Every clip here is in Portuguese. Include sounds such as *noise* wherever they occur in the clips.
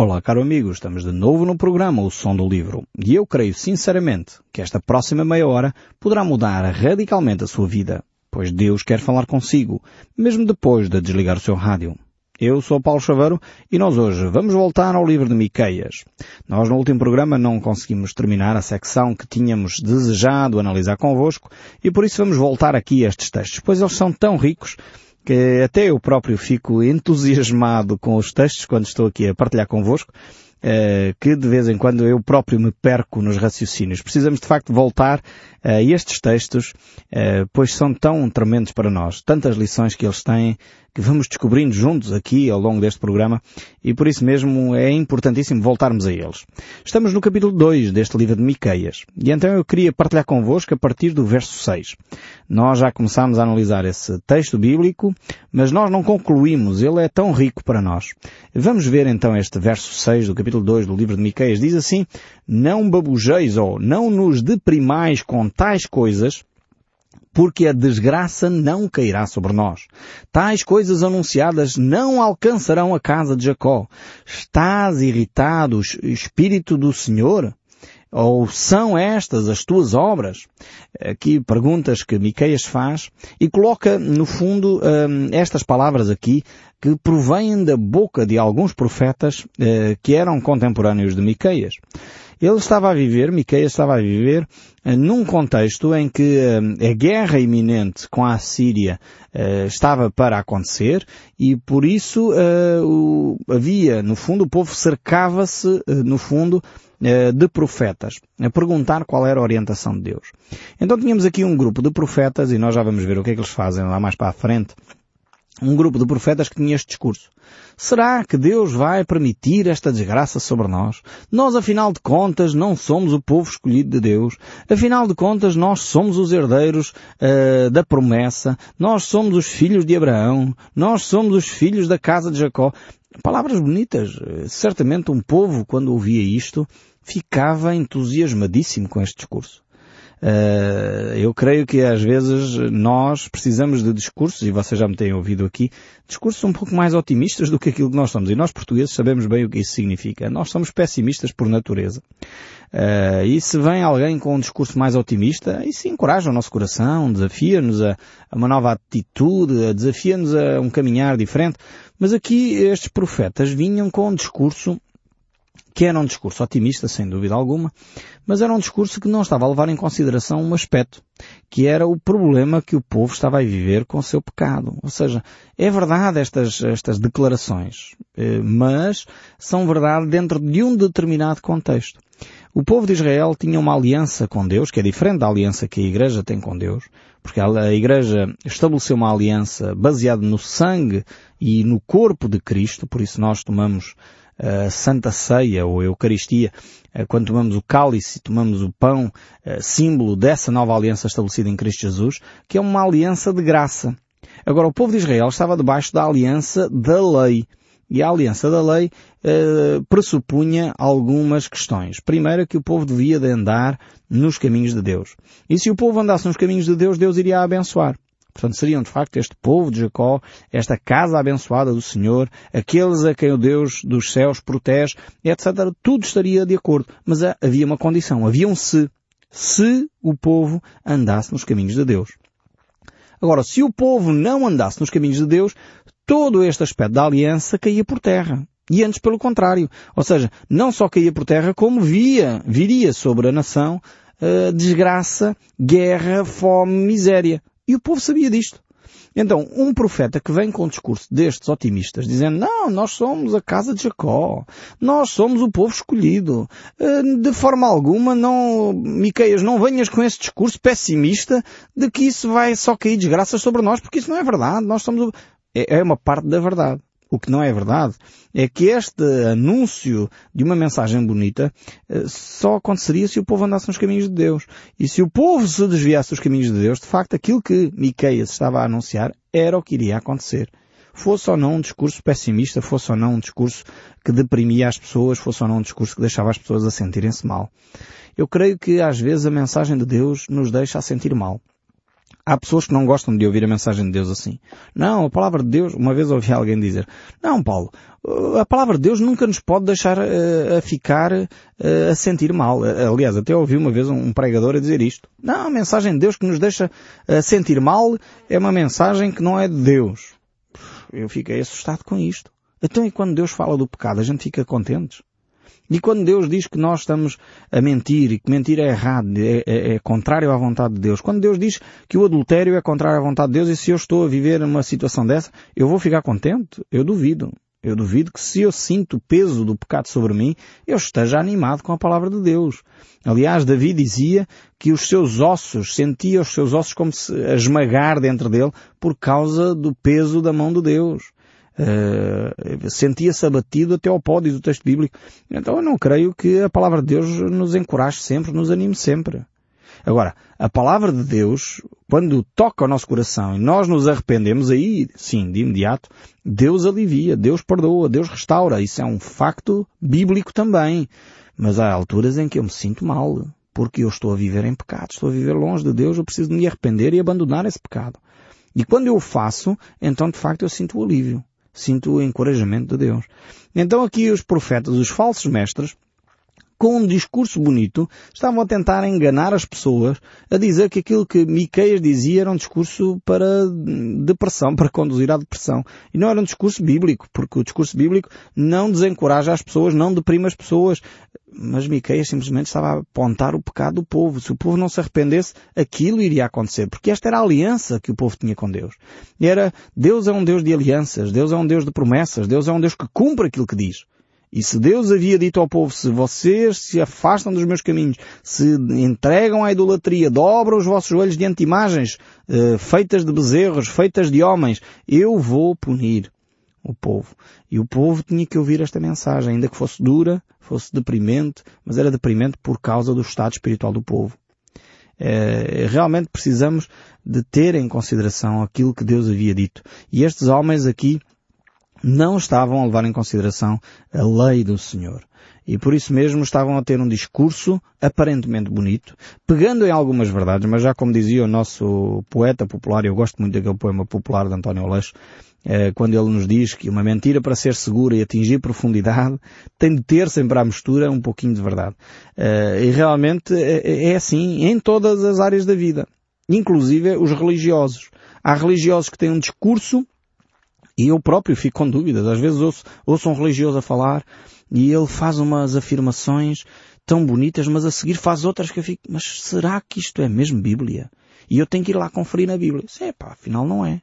Olá, caro amigo, estamos de novo no programa O Som do Livro e eu creio sinceramente que esta próxima meia hora poderá mudar radicalmente a sua vida, pois Deus quer falar consigo, mesmo depois de desligar o seu rádio. Eu sou Paulo Chaveiro e nós hoje vamos voltar ao livro de Miqueias. Nós no último programa não conseguimos terminar a secção que tínhamos desejado analisar convosco e por isso vamos voltar aqui a estes textos, pois eles são tão ricos que até eu próprio fico entusiasmado com os textos quando estou aqui a partilhar convosco, que de vez em quando eu próprio me perco nos raciocínios. Precisamos de facto voltar a estes textos, eh, pois são tão tremendos para nós. Tantas lições que eles têm, que vamos descobrindo juntos aqui ao longo deste programa e por isso mesmo é importantíssimo voltarmos a eles. Estamos no capítulo 2 deste livro de Miqueias e então eu queria partilhar convosco a partir do verso 6. Nós já começámos a analisar esse texto bíblico, mas nós não concluímos, ele é tão rico para nós. Vamos ver então este verso 6 do capítulo 2 do livro de Miqueias. Diz assim, não babujeis ou não nos deprimais com tais coisas, porque a desgraça não cairá sobre nós. Tais coisas anunciadas não alcançarão a casa de Jacó. Estás irritado, Espírito do Senhor? Ou são estas as tuas obras? Aqui perguntas que Miqueias faz e coloca no fundo hum, estas palavras aqui que provêm da boca de alguns profetas eh, que eram contemporâneos de Miqueias. Ele estava a viver, Miqueias estava a viver eh, num contexto em que eh, a guerra iminente com a Síria eh, estava para acontecer e por isso havia, no fundo, o povo cercava-se, no fundo, de profetas, a perguntar qual era a orientação de Deus. Então tínhamos aqui um grupo de profetas, e nós já vamos ver o que é que eles fazem lá mais para a frente, um grupo de profetas que tinha este discurso. Será que Deus vai permitir esta desgraça sobre nós? Nós, afinal de contas, não somos o povo escolhido de Deus. Afinal de contas, nós somos os herdeiros uh, da promessa. Nós somos os filhos de Abraão. Nós somos os filhos da casa de Jacó. Palavras bonitas. Certamente um povo, quando ouvia isto, ficava entusiasmadíssimo com este discurso. Uh, eu creio que às vezes nós precisamos de discursos, e vocês já me têm ouvido aqui, discursos um pouco mais otimistas do que aquilo que nós somos. E nós portugueses sabemos bem o que isso significa. Nós somos pessimistas por natureza. Uh, e se vem alguém com um discurso mais otimista, isso encoraja o nosso coração, desafia-nos a, a, uma nova atitude, desafia-nos a um caminhar diferente. Mas aqui estes profetas vinham com um discurso que era um discurso otimista, sem dúvida alguma, mas era um discurso que não estava a levar em consideração um aspecto, que era o problema que o povo estava a viver com o seu pecado. Ou seja, é verdade estas, estas declarações, eh, mas são verdade dentro de um determinado contexto. O povo de Israel tinha uma aliança com Deus, que é diferente da aliança que a Igreja tem com Deus, porque a Igreja estabeleceu uma aliança baseada no sangue e no corpo de Cristo, por isso nós tomamos a Santa Ceia ou a Eucaristia, eh, quando tomamos o cálice, tomamos o pão, eh, símbolo dessa nova aliança estabelecida em Cristo Jesus, que é uma aliança de graça. Agora, o povo de Israel estava debaixo da aliança da lei. E a aliança da lei eh, pressupunha algumas questões. Primeiro, que o povo devia de andar nos caminhos de Deus. E se o povo andasse nos caminhos de Deus, Deus iria abençoar. Portanto, seriam de facto este povo de Jacó, esta casa abençoada do Senhor, aqueles a quem o Deus dos céus protege, etc. Tudo estaria de acordo. Mas havia uma condição, havia um se. Se o povo andasse nos caminhos de Deus. Agora, se o povo não andasse nos caminhos de Deus, todo este aspecto da aliança caía por terra. E antes pelo contrário. Ou seja, não só caía por terra, como via, viria sobre a nação uh, desgraça, guerra, fome, miséria. E o povo sabia disto. Então, um profeta que vem com um discurso destes otimistas, dizendo, não, nós somos a casa de Jacó, nós somos o povo escolhido, eh, de forma alguma, não, Miqueias, não venhas com esse discurso pessimista de que isso vai só cair desgraças sobre nós, porque isso não é verdade, nós somos, é, é uma parte da verdade. O que não é verdade é que este anúncio de uma mensagem bonita eh, só aconteceria se o povo andasse nos caminhos de Deus. E se o povo se desviasse dos caminhos de Deus, de facto aquilo que Miqueias estava a anunciar era o que iria acontecer. Fosse ou não um discurso pessimista, fosse ou não um discurso que deprimia as pessoas, fosse ou não um discurso que deixava as pessoas a sentirem-se mal. Eu creio que às vezes a mensagem de Deus nos deixa a sentir mal Há pessoas que não gostam de ouvir a mensagem de Deus assim. Não, a palavra de Deus, uma vez ouvi alguém dizer, não Paulo, a palavra de Deus nunca nos pode deixar uh, a ficar uh, a sentir mal. Aliás, até ouvi uma vez um pregador a dizer isto. Não, a mensagem de Deus que nos deixa a sentir mal é uma mensagem que não é de Deus. Eu fiquei assustado com isto. Então e quando Deus fala do pecado, a gente fica contente? E quando Deus diz que nós estamos a mentir e que mentir é errado, é, é, é, contrário à vontade de Deus, quando Deus diz que o adultério é contrário à vontade de Deus e se eu estou a viver uma situação dessa, eu vou ficar contente? Eu duvido. Eu duvido que se eu sinto o peso do pecado sobre mim, eu esteja animado com a palavra de Deus. Aliás, Davi dizia que os seus ossos, sentia os seus ossos como se a esmagar dentro dele por causa do peso da mão de Deus. Uh, sentia-se abatido até ao pó, diz o texto bíblico. Então eu não creio que a palavra de Deus nos encoraje sempre, nos anime sempre. Agora, a palavra de Deus, quando toca o nosso coração e nós nos arrependemos, aí, sim, de imediato, Deus alivia, Deus perdoa, Deus restaura. Isso é um facto bíblico também. Mas há alturas em que eu me sinto mal, porque eu estou a viver em pecado, estou a viver longe de Deus, eu preciso de me arrepender e abandonar esse pecado. E quando eu o faço, então de facto eu sinto o alívio sinto o encorajamento de Deus. Então aqui os profetas, os falsos mestres, com um discurso bonito, estavam a tentar enganar as pessoas, a dizer que aquilo que Miqueias dizia era um discurso para depressão, *laughs* para conduzir à depressão. E não era um discurso bíblico, porque o discurso bíblico não desencoraja as pessoas, não deprime as pessoas. Mas Miqueias simplesmente estava a apontar o pecado do povo. Se o povo não se arrependesse, aquilo iria acontecer. Porque esta era a aliança que o povo tinha com Deus. E era, Deus é um Deus de alianças, Deus é um Deus de promessas, Deus é um Deus que cumpre aquilo que diz. E se Deus havia dito ao povo, se vocês se afastam dos meus caminhos, se entregam à idolatria, dobram os vossos joelhos diante de imagens uh, feitas de bezerros, feitas de homens, eu vou punir o povo. E o povo tinha que ouvir esta mensagem, ainda que fosse dura, fosse deprimente, mas era deprimente por causa do estado espiritual do povo. É, realmente precisamos de ter em consideração aquilo que Deus havia dito. E estes homens aqui não estavam a levar em consideração a lei do Senhor. E por isso mesmo estavam a ter um discurso aparentemente bonito, pegando em algumas verdades, mas já como dizia o nosso poeta popular, eu gosto muito daquele poema popular de António Aleixo, eh, quando ele nos diz que uma mentira para ser segura e atingir profundidade *laughs* tem de ter sempre à mistura um pouquinho de verdade. Eh, e realmente é assim em todas as áreas da vida. Inclusive os religiosos. Há religiosos que têm um discurso e eu próprio fico com dúvidas. Às vezes ouço, ouço um religioso a falar e ele faz umas afirmações tão bonitas, mas a seguir faz outras que eu fico, mas será que isto é mesmo Bíblia? E eu tenho que ir lá conferir na Bíblia. É pá, afinal não é.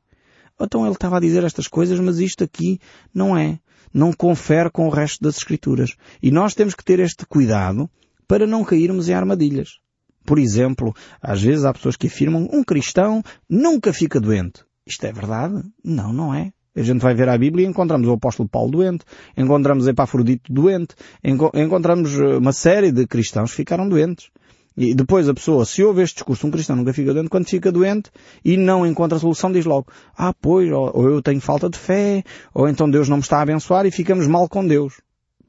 Então ele estava a dizer estas coisas, mas isto aqui não é. Não confere com o resto das Escrituras. E nós temos que ter este cuidado para não cairmos em armadilhas. Por exemplo, às vezes há pessoas que afirmam um cristão nunca fica doente. Isto é verdade? Não, não é. A gente vai ver a Bíblia e encontramos o apóstolo Paulo doente, encontramos Epafrodito doente, encontramos eh, uma série de cristãos que ficaram doentes. E depois a pessoa, se ouve este discurso, um cristão nunca fica doente, quando fica doente e não encontra solução, diz logo, ah pois, ou eu tenho falta de fé, ou então Deus não me está a abençoar e ficamos mal com Deus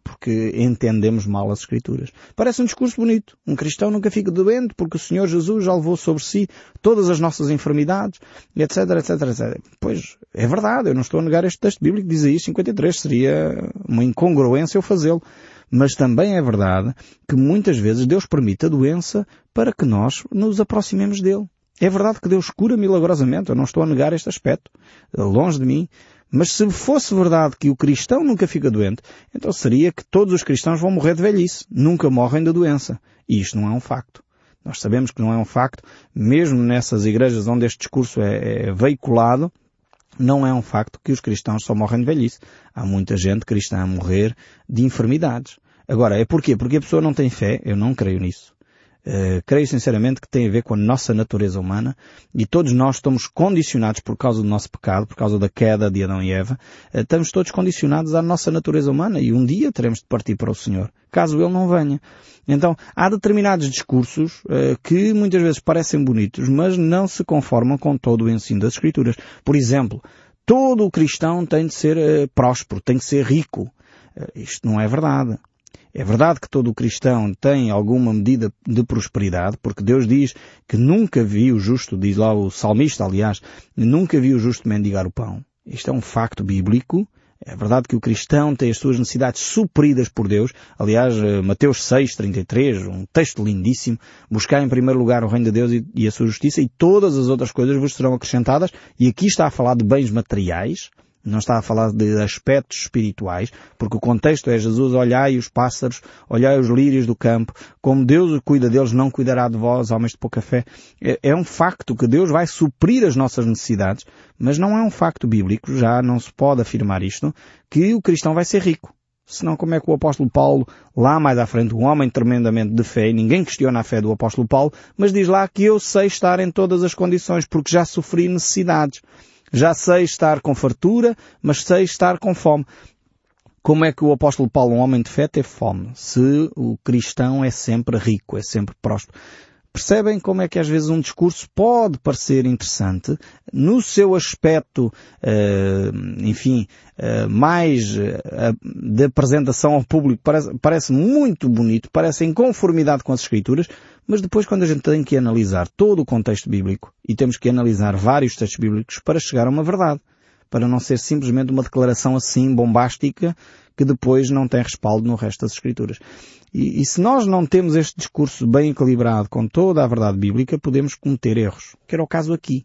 porque entendemos mal as Escrituras. Parece um discurso bonito. Um cristão nunca fica doente porque o Senhor Jesus já levou sobre si todas as nossas enfermidades, etc, etc, etc. Pois, é verdade, eu não estou a negar este texto bíblico, diz aí 53, seria uma incongruência eu fazê-lo. Mas também é verdade que muitas vezes Deus permite a doença para que nós nos aproximemos dele. É verdade que Deus cura milagrosamente, eu não estou a negar este aspecto. Longe de mim mas se fosse verdade que o cristão nunca fica doente, então seria que todos os cristãos vão morrer de velhice, nunca morrem da doença. E isto não é um facto. Nós sabemos que não é um facto, mesmo nessas igrejas onde este discurso é, é veiculado, não é um facto que os cristãos só morrem de velhice. Há muita gente cristã a morrer de enfermidades. Agora, é porquê? Porque a pessoa não tem fé? Eu não creio nisso. Uh, creio sinceramente que tem a ver com a nossa natureza humana e todos nós estamos condicionados por causa do nosso pecado, por causa da queda de Adão e Eva, uh, estamos todos condicionados à nossa natureza humana e um dia teremos de partir para o Senhor, caso Ele não venha. Então, há determinados discursos uh, que muitas vezes parecem bonitos, mas não se conformam com todo o ensino das Escrituras. Por exemplo, todo o cristão tem de ser próspero, tem de ser rico. isto não é verdade. É verdade que todo cristão tem alguma medida de prosperidade, porque Deus diz que nunca viu o justo, diz lá o salmista, aliás, nunca viu o justo mendigar o pão. Isto é um facto bíblico. É verdade que o cristão tem as suas necessidades supridas por Deus. Aliás, eh, Mateus 6, 33, um texto lindíssimo. Buscar em primeiro lugar o reino de Deus e a sua justiça e todas as outras coisas vos serão acrescentadas. E aqui está a falar de bens materiais não está a falar de aspectos espirituais, porque o contexto é Jesus, olhai os pássaros, olhai os lírios do campo, como Deus cuida deles, não cuidará de vós, homens de pouca fé. É, é um facto que Deus vai suprir as nossas necessidades, mas não é um facto bíblico, já não se pode afirmar isto, que o cristão vai ser rico. Senão como é que o apóstolo Paulo, lá mais à frente, um homem tremendamente de fé, e ninguém questiona a fé do apóstolo Paulo, mas diz lá que eu sei estar em todas as condições, porque já sofri necessidades. Já sei estar com fartura, mas sei estar com fome. Como é que o apóstolo Paulo, um homem de fé, teve fome? Se o cristão é sempre rico, é sempre próspero. Percebem como é que às vezes um discurso pode parecer interessante no seu aspecto, uh, enfim, uh, mais uh, de apresentação ao público, parece, parece muito bonito, parece em conformidade com as Escrituras, mas depois quando a gente tem que analisar todo o contexto bíblico e temos que analisar vários textos bíblicos para chegar a uma verdade, para não ser simplesmente uma declaração assim bombástica que depois não tem respaldo no resto das Escrituras. E, e, se nós não temos este discurso bem equilibrado com toda a verdade bíblica, podemos cometer erros, que era o caso aqui.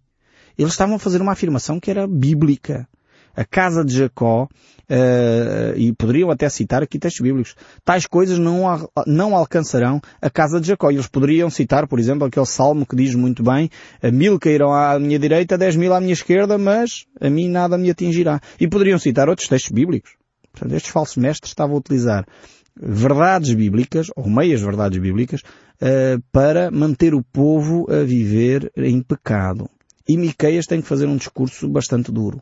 Eles estavam a fazer uma afirmação que era bíblica. A casa de Jacó, uh, e poderiam até citar aqui textos bíblicos, tais coisas não, não alcançarão a casa de Jacó. Eles poderiam citar, por exemplo, aquele salmo que diz muito bem, mil cairão à minha direita, dez mil à minha esquerda, mas a mim nada me atingirá. E poderiam citar outros textos bíblicos. Portanto, estes falsos mestres estavam a utilizar verdades bíblicas, ou meias verdades bíblicas, uh, para manter o povo a viver em pecado. E Miqueias tem que fazer um discurso bastante duro.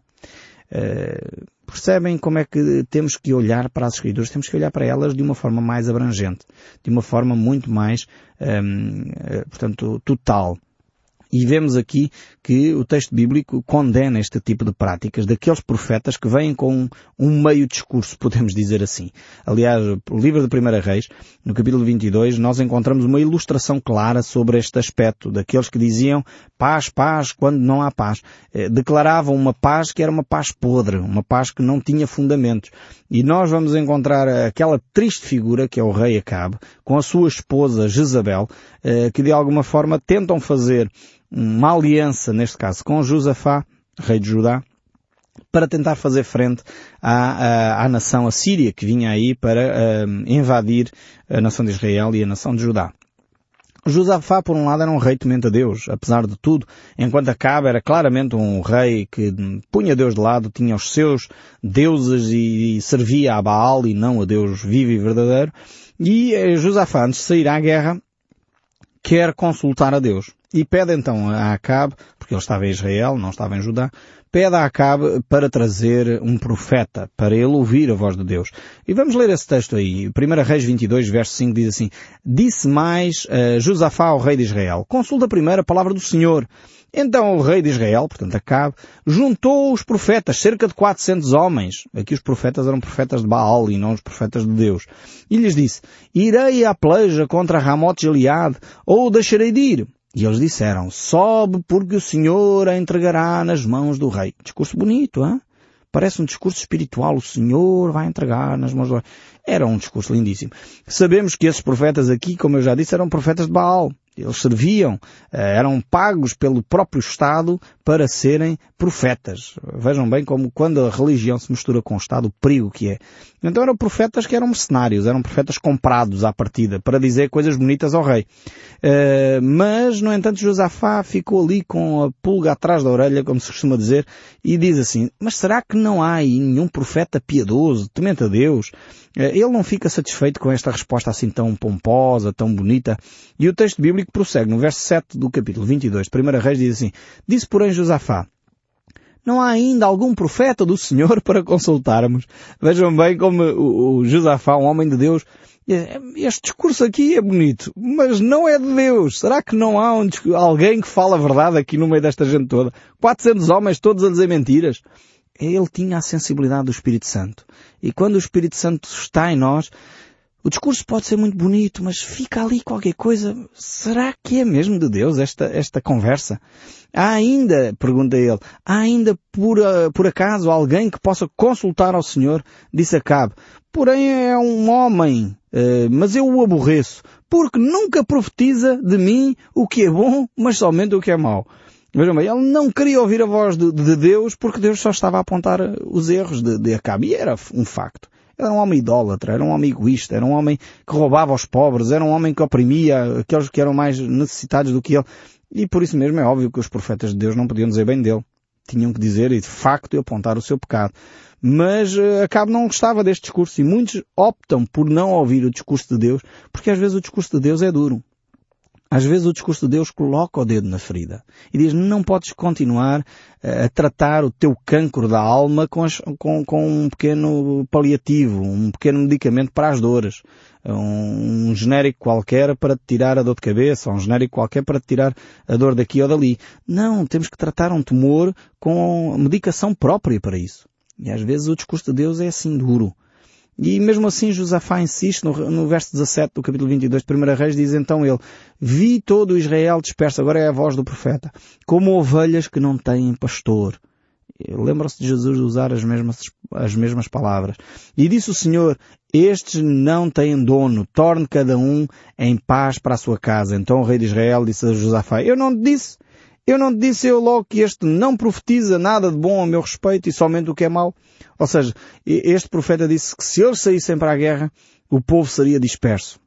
Uh, percebem como é que temos que olhar para as Escrituras? Temos que olhar para elas de uma forma mais abrangente, de uma forma muito mais, um, ehm, eh, portanto, total. E vemos aqui que o texto bíblico condena este tipo de práticas daqueles profetas que vêm com um meio discurso, podemos dizer assim. Aliás, o livro de Primeira Reis, no capítulo 22, nós encontramos uma ilustração clara sobre este aspecto, daqueles que diziam paz, paz, quando não há paz. Eh, declaravam uma paz que era uma paz podre, uma paz que não tinha fundamentos. E nós vamos encontrar aquela triste figura que é o rei Acabe, com a sua esposa Jezabel, eh, que de alguma forma tentam fazer uma aliança, neste caso, com Josafá, rei de Judá, para tentar fazer frente à, à, à nação assíria que vinha aí para uh, invadir a nação de Israel e a nação de Judá. Josafá, por um lado, era um rei temente a Deus, apesar de tudo, enquanto Acabe era claramente um rei que punha Deus de lado, tinha os seus deuses e, e servia a Baal e não a Deus vivo e verdadeiro. E eh, Josafá, antes de sair à guerra, quer consultar a Deus. E pede então a Acabe, porque ele estava em Israel, não estava em Judá, pede a Acabe para trazer um profeta, para ele ouvir a voz de Deus. E vamos ler esse texto aí. 1 Reis 22, verso 5 diz assim, Disse mais uh, Josafá ao rei de Israel, consulta primeiro a palavra do Senhor. Então o rei de Israel, portanto Acabe, juntou os profetas, cerca de 400 homens. Aqui os profetas eram profetas de Baal e não os profetas de Deus. E lhes disse, irei à peleja contra Ramote Gileade, ou deixarei de ir. E eles disseram, sobe porque o Senhor a entregará nas mãos do rei. Discurso bonito, hein? Parece um discurso espiritual. O Senhor vai entregar nas mãos do rei. Era um discurso lindíssimo. Sabemos que esses profetas aqui, como eu já disse, eram profetas de Baal. Eles serviam, eh, eram pagos pelo próprio Estado para serem profetas. Vejam bem como quando a religião se mistura com o Estado, o perigo que é. Então eram profetas que eram mercenários, eram profetas comprados à partida para dizer coisas bonitas ao rei. Uh, mas, no entanto, Josafá ficou ali com a pulga atrás da orelha, como se costuma dizer, e diz assim, mas será que não há aí nenhum profeta piedoso, temente a Deus? Uh, ele não fica satisfeito com esta resposta assim tão pomposa, tão bonita. E o texto bíblico prossegue, no verso 7 do capítulo 22, 1 Reis diz assim, Disse porém Josafá, não há ainda algum profeta do Senhor *laughs* para consultarmos. Vejam bem como o, o Josafá, um homem de Deus, este discurso aqui é bonito, mas não é de Deus. Será que não há um, alguém que fala a verdade aqui no meio desta gente toda? 400 homens todos a dizer mentiras. Ele tinha a sensibilidade do Espírito Santo. E quando o Espírito Santo está em nós, O discurso pode ser muito bonito, mas fica ali qualquer coisa. Será que é mesmo de Deus esta, esta conversa? Há ainda, pergunta ele, há ainda por, uh, por acaso alguém que possa consultar ao Senhor? Disse Acabe. Porém é um homem, uh, mas eu o aborreço, porque nunca profetiza de mim o que é bom, mas somente o que é mau. Vejam bem, ele não queria ouvir a voz de, de Deus porque Deus só estava a apontar os erros de, de Acabe. E era um facto. Era um homem idólatra, era um homem egoísta, era um homem que roubava aos pobres, era um homem que oprimia aqueles que eram mais necessitados do que ele. E por isso mesmo é óbvio que os profetas de Deus não podiam dizer bem dele. Tinham que dizer e de facto apontar o seu pecado. Mas uh, Acabe não gostava deste discurso e muitos optam por não ouvir o discurso de Deus porque às vezes o discurso de Deus é duro. Às vezes o discurso de Deus coloca o dedo na ferida e diz não podes continuar eh, a tratar o teu cancro da alma com, as, com, com um pequeno paliativo, um pequeno medicamento para as dores, um, um, genérico qualquer para te tirar a dor de cabeça, um genérico qualquer para te tirar a dor daqui ou dali. Não, temos que tratar um tumor com medicação própria para isso. E às vezes o discurso de Deus é assim duro. E mesmo assim Josafá insiste no, no, verso 17 do capítulo 22 de 1 Reis, diz então ele, vi todo Israel disperso, agora é a voz do profeta, como ovelhas que não têm pastor. Lembra-se de Jesus usar as mesmas, as mesmas palavras. E disse o Senhor, estes não têm dono, torne cada um em paz para a sua casa. Então o rei de Israel disse a Josafá, eu não disse, eu não disse eu logo que este não profetiza nada de bom a meu respeito e somente o que é mau? Ou seja, este profeta disse que se eles saíssem para a guerra, o povo seria disperso.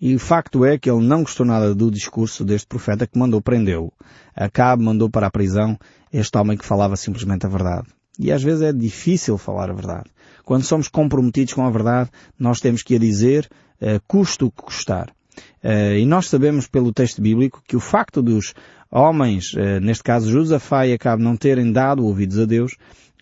E o facto é que ele não gostou nada do discurso deste profeta que mandou prendê-lo. Acabe mandou para a prisão este homem que falava simplesmente a verdade. E às vezes é difícil falar a verdade. Quando somos comprometidos com a verdade, nós temos que a dizer, uh, custe o que custar. Uh, e nós sabemos pelo texto bíblico que o facto dos homens, uh, neste caso Josafá e Acabe, não terem dado ouvidos a Deus,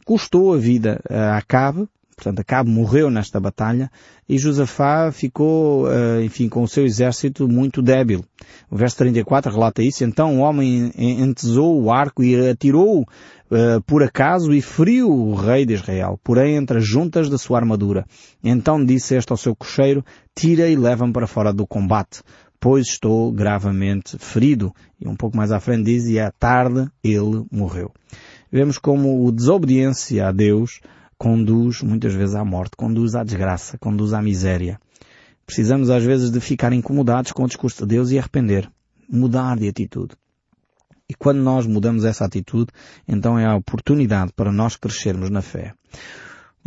custou a vida a Acabe, portanto Acabe morreu nesta batalha, e Josafá ficou, eh, enfim, com o seu exército muito débil. O verso 34 relata isso, então o homem entesou o arco e atirou uh, por acaso e feriu o rei de Israel, porém entre as juntas da sua armadura. Então disse este ao seu cocheiro, tira e leva-me para fora do combate, pois estou gravemente ferido. E um pouco mais à frente diz, e à tarde ele morreu vemos como o desobediência a Deus conduz muitas vezes à morte, conduz à desgraça, conduz à miséria. Precisamos às vezes de ficar incomodados com o discurso de Deus e arrepender, mudar de atitude. E quando nós mudamos essa atitude, então é a oportunidade para nós crescermos na fé.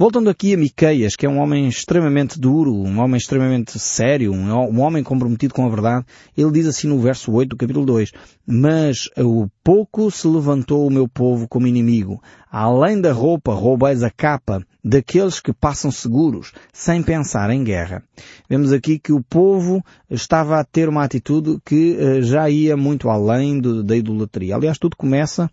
Voltando aqui a Miqueias, que é um homem extremamente duro, um homem extremamente sério, um homem comprometido com a verdade, ele diz assim no verso 8 do capítulo 2, Mas o pouco se levantou o meu povo como inimigo. Além da roupa, roubais a capa daqueles que passam seguros, sem pensar em guerra. Vemos aqui que o povo estava a ter uma atitude que eh, já ia muito além da idolatria. Aliás, tudo começa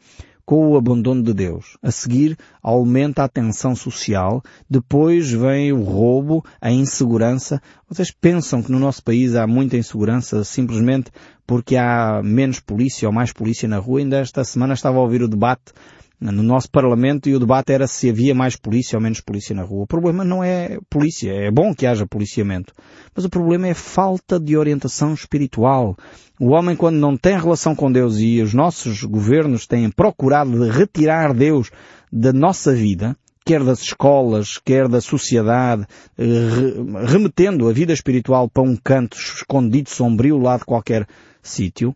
com o abandono de Deus. A seguir, aumenta a tensão social. Depois vem o roubo, a insegurança. Vocês pensam que no nosso país há muita insegurança simplesmente porque há menos polícia ou mais polícia na rua? Ainda esta semana estava a ouvir o debate no nosso Parlamento e o debate era se havia mais polícia ou menos polícia na rua. O problema não é polícia, é bom que haja policiamento, mas o problema é falta de orientação espiritual. O homem quando não tem relação com Deus e os nossos governos têm procurado retirar Deus da nossa vida, quer das escolas, quer da sociedade, eh, remetendo a vida espiritual para um canto escondido, sombrio lá de qualquer sítio,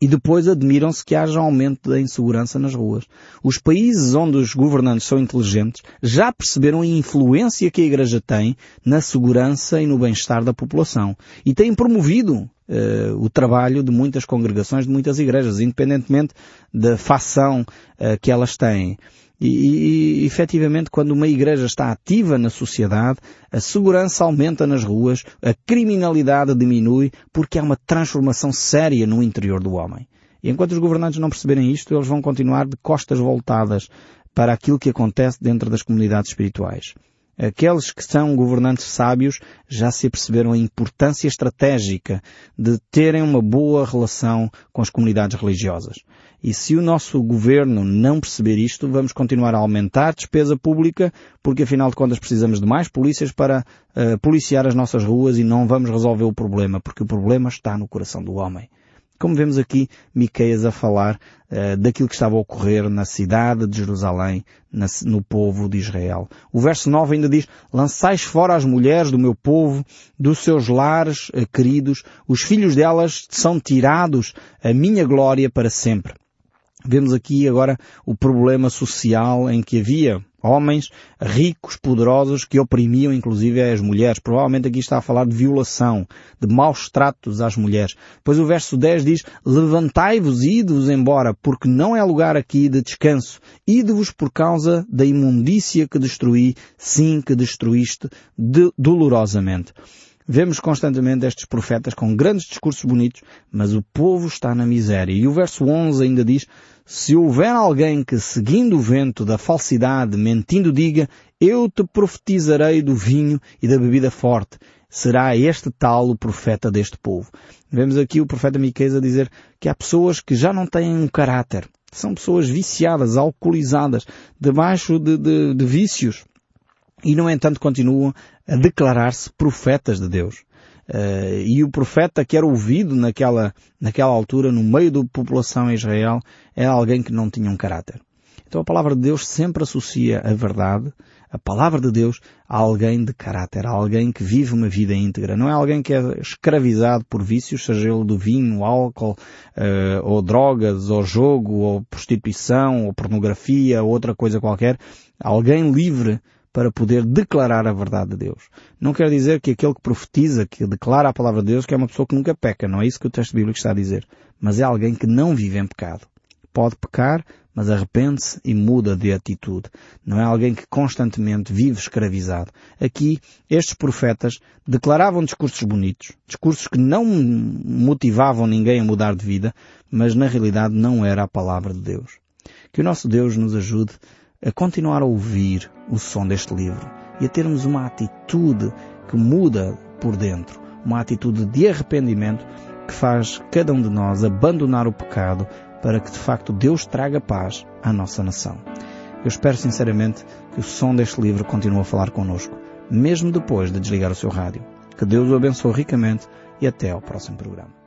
e depois admiram-se que haja aumento da insegurança nas ruas. Os países onde os governantes são inteligentes já perceberam a influência que a Igreja tem na segurança e no bem-estar da população e têm promovido uh, o trabalho de muitas congregações, de muitas igrejas, independentemente da fação uh, que elas têm. E, e, efetivamente, quando uma igreja está ativa na sociedade, a segurança aumenta nas ruas, a criminalidade diminui, porque há uma transformação séria no interior do homem. E enquanto os governantes não perceberem isto, eles vão continuar de costas voltadas para aquilo que acontece dentro das comunidades espirituais. Aqueles que são governantes sábios já se perceberam a importância estratégica de terem uma boa relação com as comunidades religiosas. E se o nosso governo não perceber isto, vamos continuar a aumentar a despesa pública, porque afinal de contas precisamos de mais polícias para uh, policiar as nossas ruas e não vamos resolver o problema, porque o problema está no coração do homem. Como vemos aqui Miqueias a falar uh, daquilo que estava a ocorrer na cidade de Jerusalém, na, no povo de Israel. O verso 9 ainda diz, lançais fora as mulheres do meu povo, dos seus lares uh, queridos, os filhos delas são tirados, a minha glória para sempre. Vemos aqui agora o problema social em que havia homens ricos, poderosos, que oprimiam inclusive as mulheres. Provavelmente aqui está a falar de violação, de maus tratos às mulheres. Pois o verso 10 diz, levantai-vos e ide-vos embora, porque não é lugar aqui de descanso. Ide-vos por causa da imundícia que destruí, sim que destruíste de, dolorosamente. Vemos constantemente estes profetas com grandes discursos bonitos, mas o povo está na miséria. E o verso 11 ainda diz, se houver alguém que, seguindo o vento da falsidade, mentindo, diga, eu te profetizarei do vinho e da bebida forte, será este tal o profeta deste povo. Vemos aqui o profeta Miqueias a dizer que há pessoas que já não têm um caráter. São pessoas viciadas, alcoolizadas, debaixo de, de, de vícios e, no entanto, continuam a declarar-se profetas de Deus. Uh, e o profeta que era ouvido naquela, naquela altura, no meio da população em Israel, era alguém que não tinha um caráter. Então a palavra de Deus sempre associa a verdade, a palavra de Deus, a alguém de caráter, a alguém que vive uma vida íntegra. Não é alguém que é escravizado por vícios, seja ele do vinho, álcool, uh, ou drogas, ou jogo, ou prostituição, ou pornografia, ou outra coisa qualquer. Alguém livre para poder declarar a verdade de Deus. Não quer dizer que aquele que profetiza, que declara a palavra de Deus, que é uma pessoa que nunca peca. Não é isso que o texto bíblico está a dizer. Mas é alguém que não vive em pecado. Pode pecar, mas arrepende-se e muda de atitude. Não é alguém que constantemente vive escravizado. Aqui, estes profetas declaravam discursos bonitos, discursos que não motivavam ninguém a mudar de vida, mas na realidade não era a palavra de Deus. Que o nosso Deus nos ajude a continuar a ouvir o som deste livro e a termos uma atitude que muda por dentro, uma atitude de arrependimento que faz cada um de nós abandonar o pecado para que de facto Deus traga paz à nossa nação. Eu espero sinceramente que o som deste livro continue a falar connosco, mesmo depois de desligar o seu rádio. Que Deus o abençoe ricamente e até ao próximo programa.